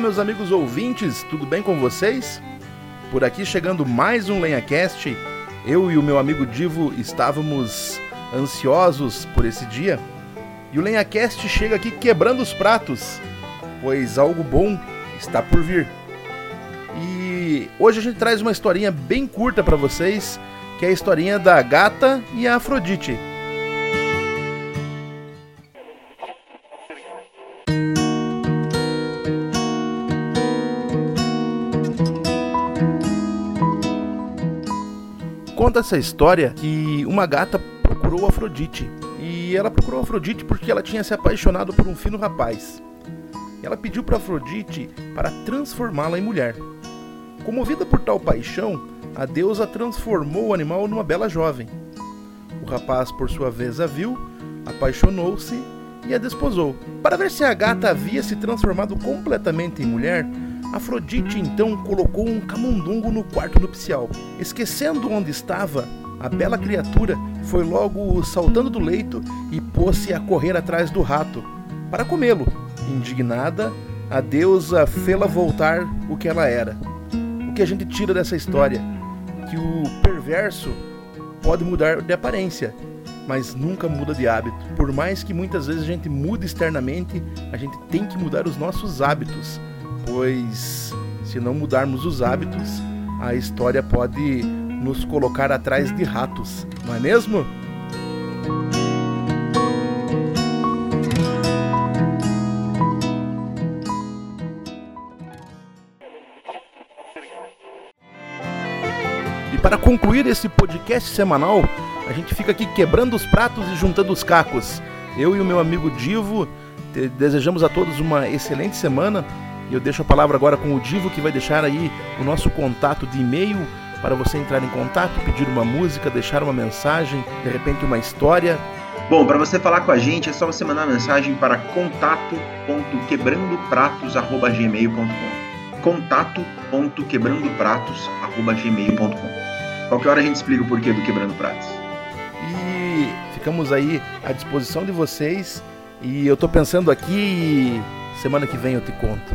meus amigos ouvintes, tudo bem com vocês? Por aqui chegando mais um LenhaCast. Eu e o meu amigo Divo estávamos ansiosos por esse dia. E o LenhaCast chega aqui quebrando os pratos, pois algo bom está por vir. E hoje a gente traz uma historinha bem curta para vocês, que é a historinha da gata e a Afrodite. Conta essa história que uma gata procurou Afrodite. E ela procurou Afrodite porque ela tinha se apaixonado por um fino rapaz. Ela pediu para Afrodite para transformá-la em mulher. Comovida por tal paixão, a deusa transformou o animal numa bela jovem. O rapaz, por sua vez, a viu, apaixonou-se e a desposou. Para ver se a gata havia se transformado completamente em mulher, Afrodite então colocou um camundongo no quarto nupcial. Esquecendo onde estava, a bela criatura foi logo saltando do leito e pôs-se a correr atrás do rato para comê-lo. Indignada, a deusa fê-la voltar o que ela era. O que a gente tira dessa história? Que o perverso pode mudar de aparência, mas nunca muda de hábito. Por mais que muitas vezes a gente mude externamente, a gente tem que mudar os nossos hábitos pois se não mudarmos os hábitos, a história pode nos colocar atrás de ratos, não é mesmo? E para concluir esse podcast semanal, a gente fica aqui quebrando os pratos e juntando os cacos. Eu e o meu amigo Divo desejamos a todos uma excelente semana e eu deixo a palavra agora com o Divo, que vai deixar aí o nosso contato de e-mail para você entrar em contato, pedir uma música, deixar uma mensagem, de repente uma história. Bom, para você falar com a gente é só você mandar mensagem para contato.quebrandopratos@gmail.com. contato.quebrandopratos@gmail.com. Qualquer hora a gente explica o porquê do quebrando pratos. E ficamos aí à disposição de vocês. E eu estou pensando aqui, semana que vem eu te conto.